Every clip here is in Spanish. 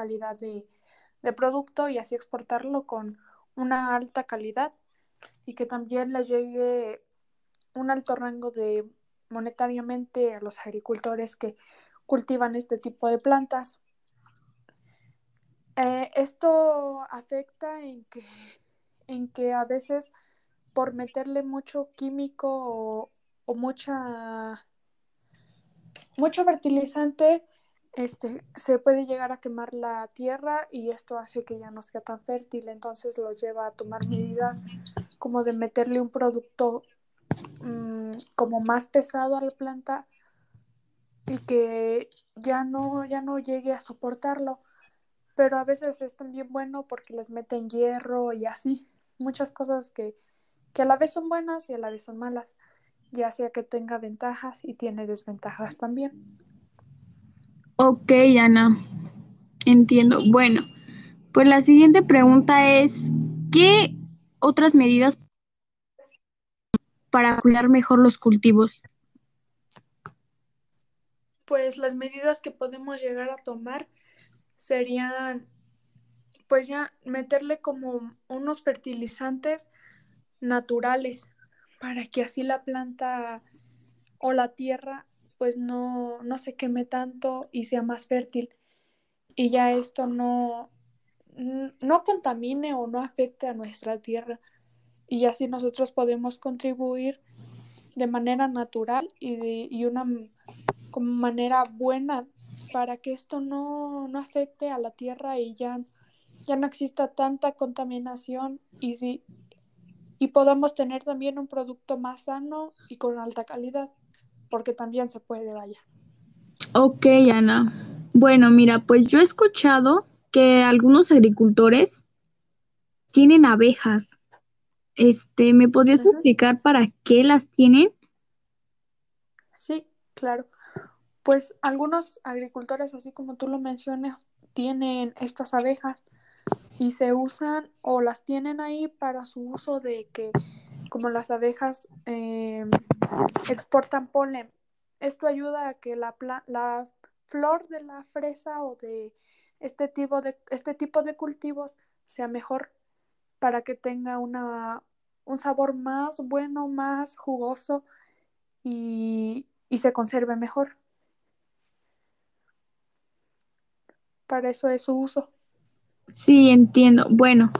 calidad de, producto y así exportarlo con una alta calidad y que también les llegue un alto rango de monetariamente a los agricultores que cultivan este tipo de plantas. Eh, esto afecta en que, en que a veces por meterle mucho químico o, o mucha mucho fertilizante este, se puede llegar a quemar la tierra y esto hace que ya no sea tan fértil, entonces lo lleva a tomar medidas como de meterle un producto mmm, como más pesado a la planta y que ya no, ya no llegue a soportarlo. Pero a veces es también bueno porque les meten hierro y así, muchas cosas que, que a la vez son buenas y a la vez son malas, ya sea que tenga ventajas y tiene desventajas también. Ok, Ana, entiendo. Bueno, pues la siguiente pregunta es, ¿qué otras medidas para cuidar mejor los cultivos? Pues las medidas que podemos llegar a tomar serían, pues ya meterle como unos fertilizantes naturales para que así la planta o la tierra pues no, no se queme tanto y sea más fértil. Y ya esto no, no contamine o no afecte a nuestra tierra. Y así nosotros podemos contribuir de manera natural y de y una como manera buena para que esto no, no afecte a la tierra y ya, ya no exista tanta contaminación y, si, y podamos tener también un producto más sano y con alta calidad porque también se puede, vaya. Ok, Ana. Bueno, mira, pues yo he escuchado que algunos agricultores tienen abejas. Este, ¿me podrías explicar para qué las tienen? Sí, claro. Pues algunos agricultores, así como tú lo mencionas, tienen estas abejas y se usan o las tienen ahí para su uso de que como las abejas eh, exportan polen. Esto ayuda a que la, la, flor de la fresa o de este tipo de, este tipo de cultivos sea mejor para que tenga una, un sabor más bueno, más jugoso y, y se conserve mejor. Para eso es su uso. Sí, entiendo. Bueno,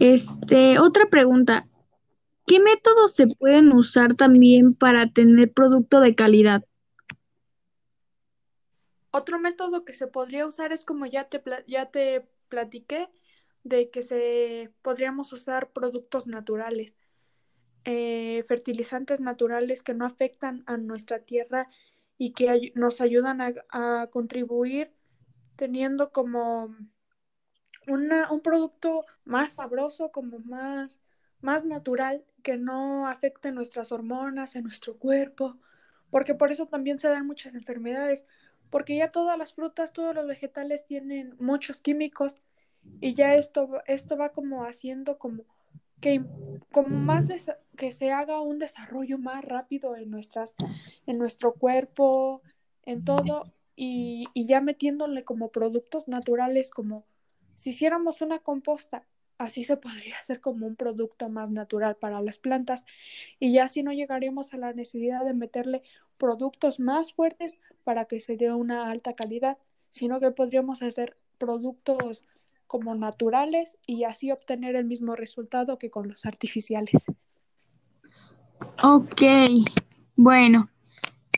este, otra pregunta. ¿Qué métodos se pueden usar también para tener producto de calidad? Otro método que se podría usar es como ya te, ya te platiqué, de que se podríamos usar productos naturales, eh, fertilizantes naturales que no afectan a nuestra tierra y que nos ayudan a, a, contribuir teniendo como una, un producto más sabroso, como más, más natural, que no afecte nuestras hormonas en nuestro cuerpo, porque por eso también se dan muchas enfermedades, porque ya todas las frutas, todos los vegetales tienen muchos químicos y ya esto, esto va como haciendo como que como más que se haga un desarrollo más rápido en nuestras en nuestro cuerpo en todo y, y ya metiéndole como productos naturales como si hiciéramos una composta así se podría hacer como un producto más natural para las plantas y ya así no llegaremos a la necesidad de meterle productos más fuertes para que se dé una alta calidad, sino que podríamos hacer productos como naturales y así obtener el mismo resultado que con los artificiales. Ok, bueno,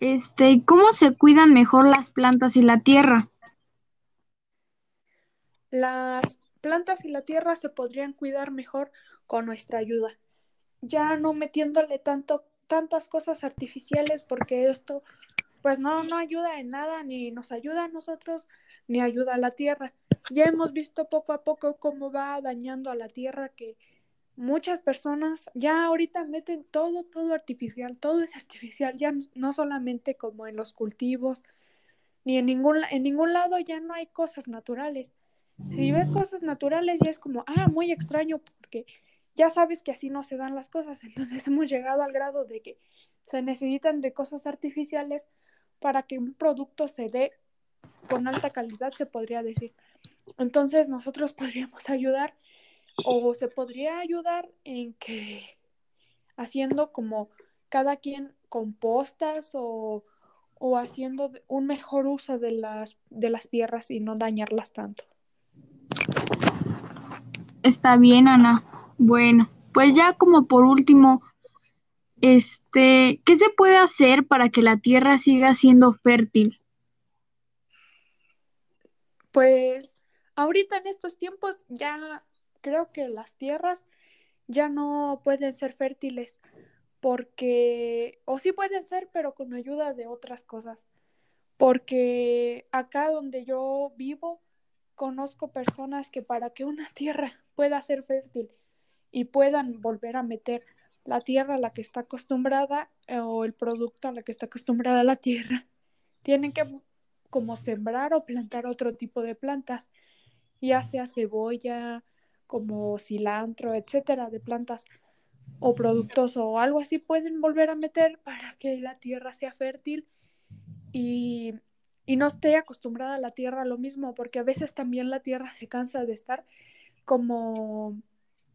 este, ¿cómo se cuidan mejor las plantas y la tierra? Las plantas y la tierra se podrían cuidar mejor con nuestra ayuda, ya no metiéndole tanto, tantas cosas artificiales porque esto pues no, no ayuda en nada, ni nos ayuda a nosotros, ni ayuda a la tierra. Ya hemos visto poco a poco cómo va dañando a la tierra que muchas personas ya ahorita meten todo, todo artificial, todo es artificial, ya no solamente como en los cultivos, ni en ningún, en ningún lado ya no hay cosas naturales. Si ves cosas naturales ya es como, ah, muy extraño porque ya sabes que así no se dan las cosas, entonces hemos llegado al grado de que se necesitan de cosas artificiales para que un producto se dé con alta calidad, se podría decir. Entonces nosotros podríamos ayudar o se podría ayudar en que haciendo como cada quien compostas o, o haciendo un mejor uso de las, de las tierras y no dañarlas tanto. Está bien, Ana. Bueno, pues ya como por último, este, ¿qué se puede hacer para que la tierra siga siendo fértil? Pues ahorita en estos tiempos ya creo que las tierras ya no pueden ser fértiles porque, o sí pueden ser, pero con ayuda de otras cosas. Porque acá donde yo vivo, conozco personas que para que una tierra pueda ser fértil y puedan volver a meter la tierra a la que está acostumbrada eh, o el producto a la que está acostumbrada la tierra, tienen que como sembrar o plantar otro tipo de plantas, ya sea cebolla, como cilantro, etcétera, de plantas o productos o algo así pueden volver a meter para que la tierra sea fértil y, y no esté acostumbrada a la tierra a lo mismo, porque a veces también la tierra se cansa de estar como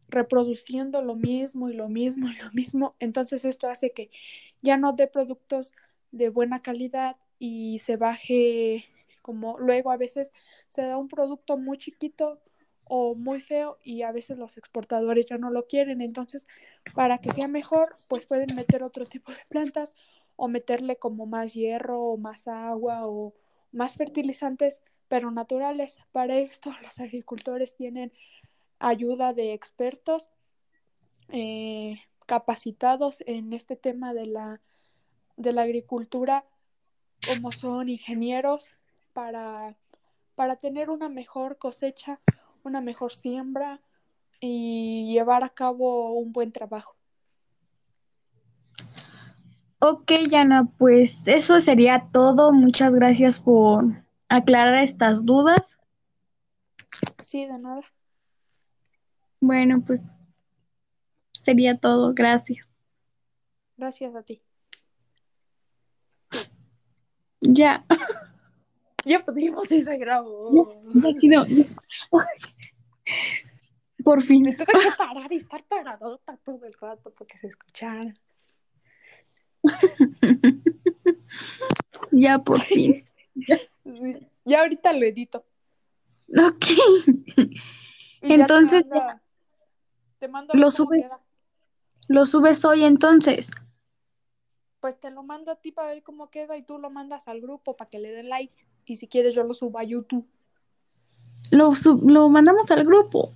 reproduciendo lo mismo y lo mismo y lo mismo. Entonces esto hace que ya no dé productos de buena calidad y se baje como luego a veces se da un producto muy chiquito o muy feo y a veces los exportadores ya no lo quieren. Entonces, para que sea mejor, pues pueden meter otro tipo de plantas o meterle como más hierro o más agua o más fertilizantes, pero naturales. Para esto los agricultores tienen ayuda de expertos eh, capacitados en este tema de la, de la agricultura, como son ingenieros, para, para tener una mejor cosecha una mejor siembra y llevar a cabo un buen trabajo. Ok, Yana, pues eso sería todo. Muchas gracias por aclarar estas dudas. Sí, de nada. Bueno, pues sería todo. Gracias. Gracias a ti. Ya. Ya pudimos y se grabó. Por fin. Me tuve que parar y estar paradota todo el rato porque se escuchara. ya por fin. Ya ahorita lo edito. Ok. entonces. Te mando, lo subes. Lo subes hoy entonces. Pues te lo mando a ti para ver cómo queda y tú lo mandas al grupo para que le den like. Y si quieres yo lo subo a YouTube. Lo, lo mandamos al grupo.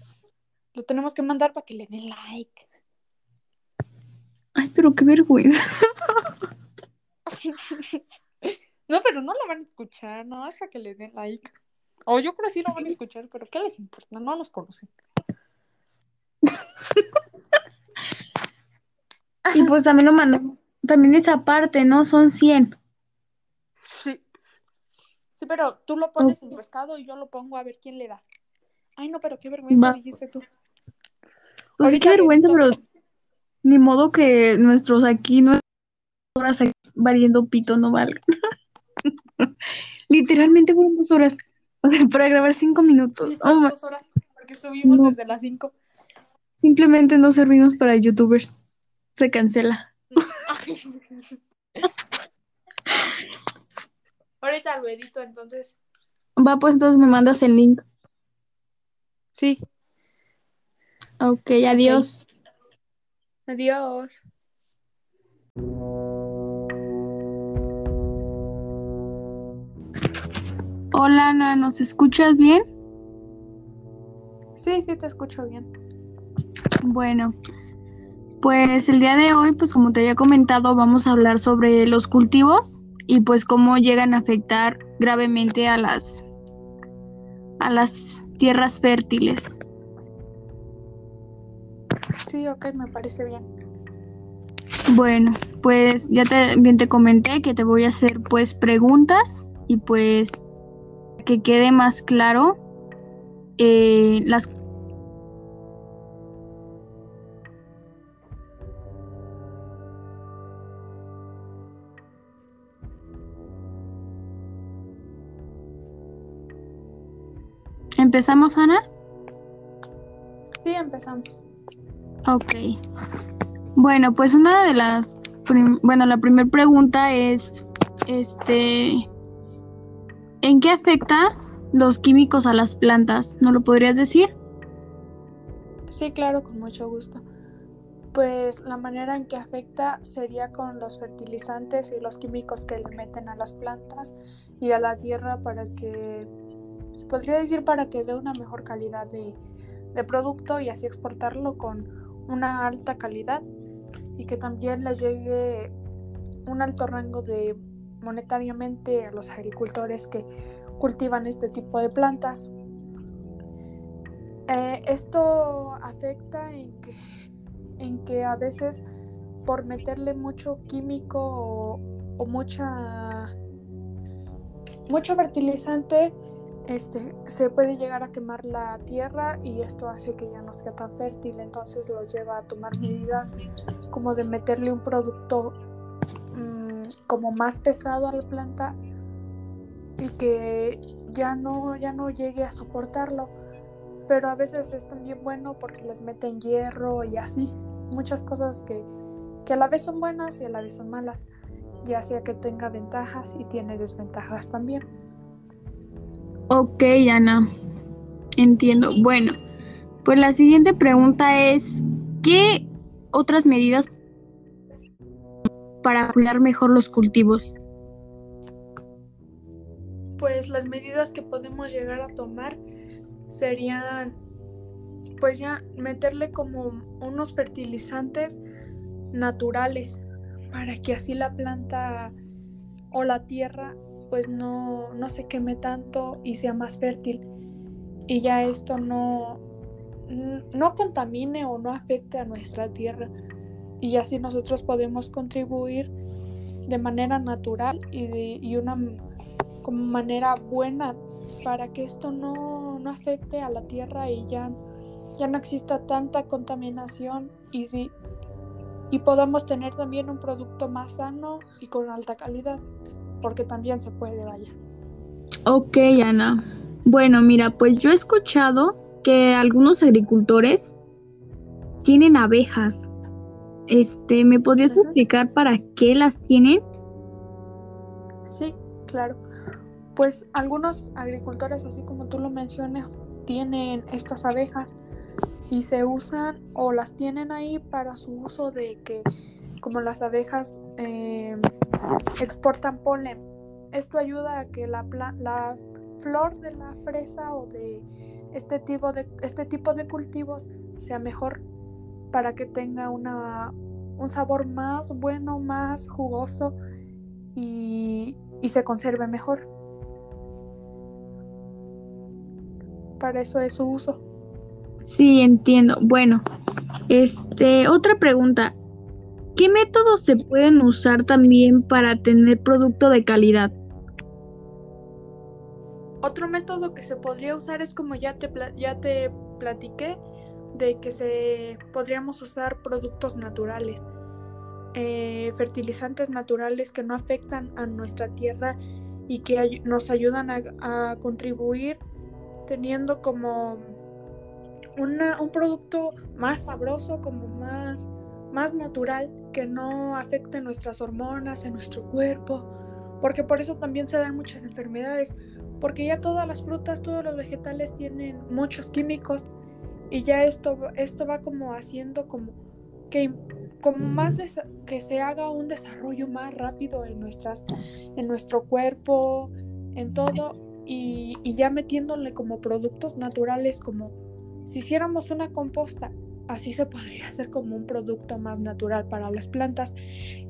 Lo tenemos que mandar para que le den like. Ay, pero qué vergüenza. no, pero no lo van a escuchar, no, hasta que le den like. O yo creo que sí lo van a escuchar, pero ¿qué les importa? No los conocen. y pues también lo mandamos. También esa parte, ¿no? Son 100. Sí. Sí, pero tú lo pones en tu estado y yo lo pongo a ver quién le da. Ay, no, pero qué vergüenza dijiste tú. Pues sí, qué vergüenza, pero ni modo que nuestros aquí, nuestras horas aquí variando pito no valgan. Literalmente fueron dos horas para grabar cinco minutos. Sí, oh, dos horas, porque estuvimos desde las cinco. Simplemente no servimos para youtubers. Se cancela. Ahorita lo edito, entonces. Va, pues entonces me mandas el link. Sí. Ok, adiós. Adiós. Hola, Ana, ¿nos escuchas bien? Sí, sí, te escucho bien. Bueno, pues el día de hoy, pues como te había comentado, vamos a hablar sobre los cultivos y pues cómo llegan a afectar gravemente a las a las tierras fértiles. Sí, ok, me parece bien. Bueno, pues ya te, bien te comenté que te voy a hacer pues preguntas y pues que quede más claro eh, las ¿Empezamos, Ana? Sí, empezamos. Ok. Bueno, pues una de las, bueno, la primera pregunta es, este, ¿en qué afecta los químicos a las plantas? ¿No lo podrías decir? Sí, claro, con mucho gusto. Pues la manera en que afecta sería con los fertilizantes y los químicos que le meten a las plantas y a la tierra para que, se podría decir, para que dé una mejor calidad de, de producto y así exportarlo con una alta calidad y que también les llegue un alto rango de monetariamente a los agricultores que cultivan este tipo de plantas. Eh, esto afecta en que, en que a veces por meterle mucho químico o, o mucha mucho fertilizante este, se puede llegar a quemar la tierra y esto hace que ya no sea tan fértil, entonces lo lleva a tomar medidas como de meterle un producto mmm, como más pesado a la planta y que ya no, ya no llegue a soportarlo. Pero a veces es también bueno porque les meten hierro y así, muchas cosas que, que a la vez son buenas y a la vez son malas, ya sea que tenga ventajas y tiene desventajas también. Ok, Ana. Entiendo. Bueno, pues la siguiente pregunta es, ¿qué otras medidas para cuidar mejor los cultivos? Pues las medidas que podemos llegar a tomar serían, pues ya meterle como unos fertilizantes naturales para que así la planta o la tierra pues no, se queme tanto y sea más fértil y ya esto no, no contamine o no afecte a nuestra tierra. Y así nosotros podemos contribuir de manera natural y de y una como manera buena para que esto no, no afecte a la tierra y ya, ya no exista tanta contaminación y, si, y podamos tener también un producto más sano y con alta calidad porque también se puede, vaya. Ok, Ana. Bueno, mira, pues yo he escuchado que algunos agricultores tienen abejas. Este, ¿me podrías explicar para qué las tienen? Sí, claro. Pues algunos agricultores, así como tú lo mencionas, tienen estas abejas y se usan o las tienen ahí para su uso de que como las abejas eh, exportan polen. Esto ayuda a que la, la flor de la fresa o de este tipo de, este tipo de cultivos sea mejor para que tenga una, un sabor más bueno, más jugoso y, y se conserve mejor. Para eso es su uso. Sí, entiendo. Bueno, este, otra pregunta. ¿Qué métodos se pueden usar también para tener producto de calidad? Otro método que se podría usar es como ya te, ya te platiqué, de que se podríamos usar productos naturales, eh, fertilizantes naturales que no afectan a nuestra tierra y que nos ayudan a, contribuir teniendo como un producto más sabroso, como más más natural que no afecte nuestras hormonas en nuestro cuerpo, porque por eso también se dan muchas enfermedades, porque ya todas las frutas, todos los vegetales tienen muchos químicos y ya esto, esto va como haciendo como que como más que se haga un desarrollo más rápido en nuestras en nuestro cuerpo en todo y, y ya metiéndole como productos naturales como si hiciéramos una composta Así se podría hacer como un producto más natural para las plantas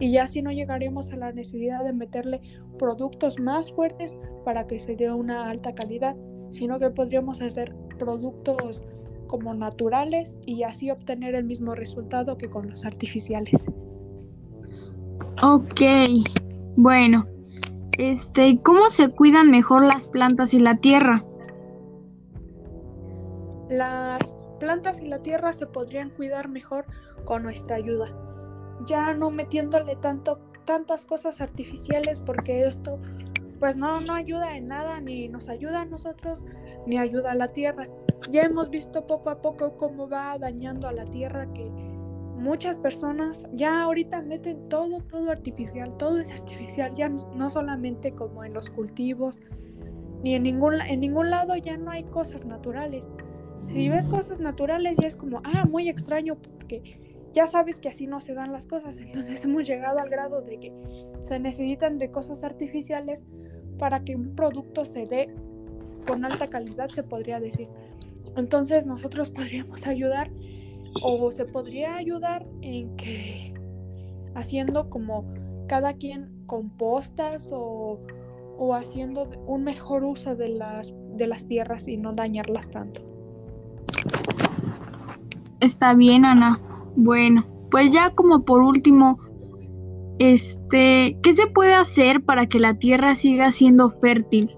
y ya así no llegaremos a la necesidad de meterle productos más fuertes para que se dé una alta calidad, sino que podríamos hacer productos como naturales y así obtener el mismo resultado que con los artificiales. Ok, bueno, este, ¿cómo se cuidan mejor las plantas y la tierra? Las plantas y la tierra se podrían cuidar mejor con nuestra ayuda, ya no metiéndole tanto tantas cosas artificiales porque esto pues no, no ayuda en nada, ni nos ayuda a nosotros, ni ayuda a la tierra. Ya hemos visto poco a poco cómo va dañando a la tierra que muchas personas ya ahorita meten todo, todo artificial, todo es artificial, ya no solamente como en los cultivos, ni en ningún, en ningún lado ya no hay cosas naturales. Si ves cosas naturales ya es como, ah, muy extraño porque ya sabes que así no se dan las cosas. Entonces hemos llegado al grado de que se necesitan de cosas artificiales para que un producto se dé con alta calidad, se podría decir. Entonces nosotros podríamos ayudar o se podría ayudar en que haciendo como cada quien compostas o, o haciendo un mejor uso de las, de las tierras y no dañarlas tanto. Está bien, Ana. Bueno, pues ya como por último, este, ¿qué se puede hacer para que la tierra siga siendo fértil?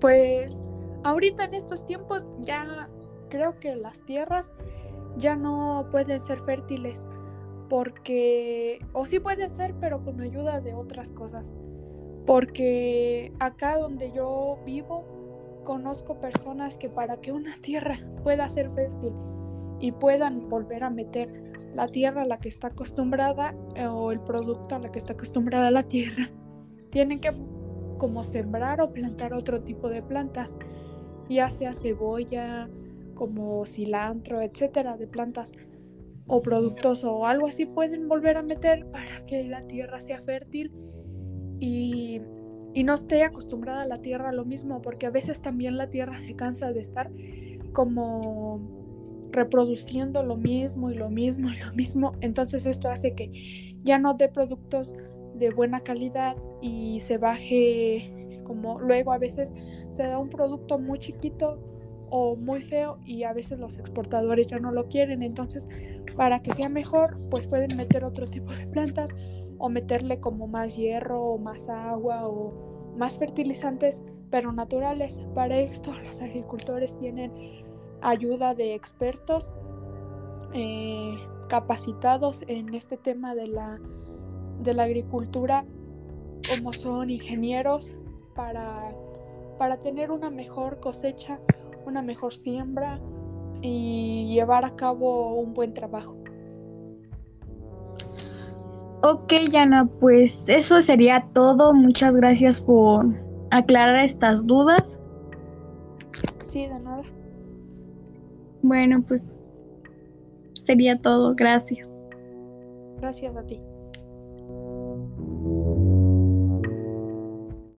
Pues ahorita en estos tiempos ya creo que las tierras ya no pueden ser fértiles porque, o sí pueden ser, pero con ayuda de otras cosas. Porque acá donde yo vivo, conozco personas que para que una tierra pueda ser fértil y puedan volver a meter la tierra a la que está acostumbrada eh, o el producto a la que está acostumbrada la tierra, tienen que como sembrar o plantar otro tipo de plantas, ya sea cebolla, como cilantro, etcétera, de plantas o productos o algo así pueden volver a meter para que la tierra sea fértil y, y no esté acostumbrada a la tierra lo mismo, porque a veces también la tierra se cansa de estar como reproduciendo lo mismo y lo mismo y lo mismo. Entonces esto hace que ya no dé productos de buena calidad y se baje como luego a veces se da un producto muy chiquito o muy feo y a veces los exportadores ya no lo quieren. Entonces para que sea mejor pues pueden meter otro tipo de plantas o meterle como más hierro o más agua o más fertilizantes pero naturales. Para esto los agricultores tienen ayuda de expertos eh, capacitados en este tema de la, de la agricultura, como son ingenieros, para, para tener una mejor cosecha, una mejor siembra y llevar a cabo un buen trabajo. Ok, Yana, pues eso sería todo. Muchas gracias por aclarar estas dudas. Sí, de nada. Bueno, pues sería todo. Gracias. Gracias a ti.